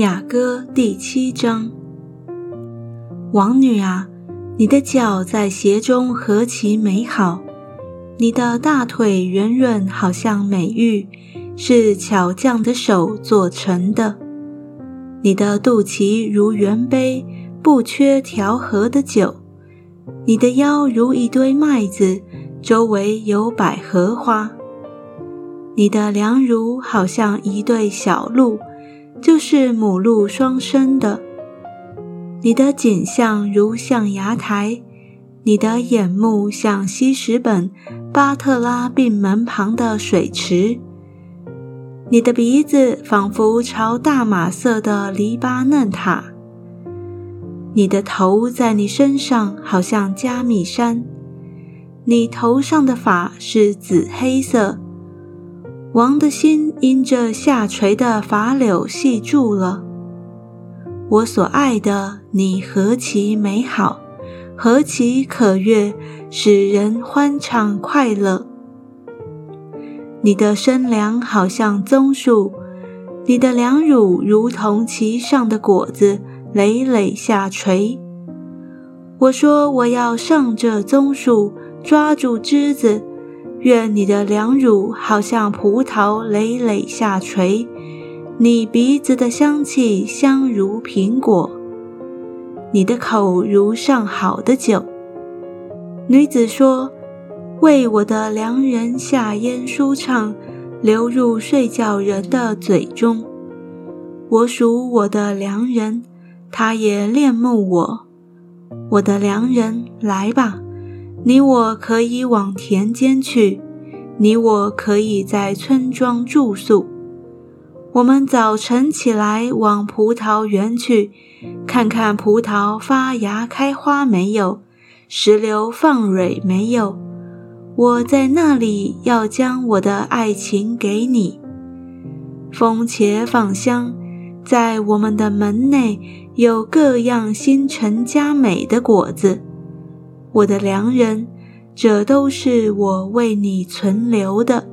雅歌第七章。王女啊，你的脚在鞋中何其美好！你的大腿圆润，好像美玉，是巧匠的手做成的。你的肚脐如圆杯，不缺调和的酒。你的腰如一堆麦子，周围有百合花。你的梁乳好像一对小鹿，就是母鹿双生的。你的颈项如象牙台，你的眼目像西什本。巴特拉病门旁的水池，你的鼻子仿佛朝大马色的黎巴嫩塔，你的头在你身上好像加密山，你头上的发是紫黑色。王的心因这下垂的法柳系住了。我所爱的你何其美好！何其可悦，使人欢畅快乐。你的身量好像棕树，你的两乳如同其上的果子，累累下垂。我说我要上这棕树，抓住枝子。愿你的两乳好像葡萄，累累下垂。你鼻子的香气香如苹果。你的口如上好的酒。女子说：“为我的良人下咽舒畅，流入睡觉人的嘴中。我属我的良人，他也恋慕我。我的良人，来吧，你我可以往田间去，你我可以在村庄住宿。”我们早晨起来往葡萄园去，看看葡萄发芽开花没有，石榴放蕊没有。我在那里要将我的爱情给你。风且放香，在我们的门内有各样新陈佳美的果子。我的良人，这都是我为你存留的。